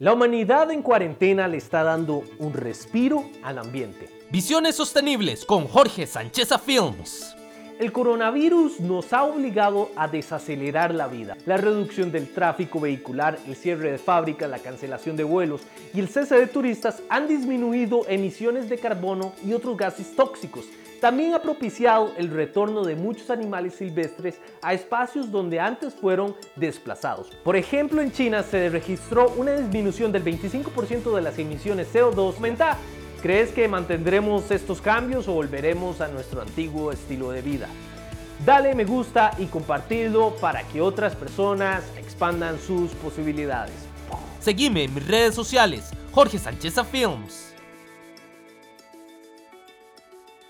La humanidad en cuarentena le está dando un respiro al ambiente. Visiones sostenibles con Jorge Sánchez Films. El coronavirus nos ha obligado a desacelerar la vida. La reducción del tráfico vehicular, el cierre de fábricas, la cancelación de vuelos y el cese de turistas han disminuido emisiones de carbono y otros gases tóxicos también ha propiciado el retorno de muchos animales silvestres a espacios donde antes fueron desplazados. Por ejemplo, en China se registró una disminución del 25% de las emisiones CO2. Menta, ¿crees que mantendremos estos cambios o volveremos a nuestro antiguo estilo de vida? Dale me gusta y compartirlo para que otras personas expandan sus posibilidades. Seguime en mis redes sociales, Jorge Sánchez Films.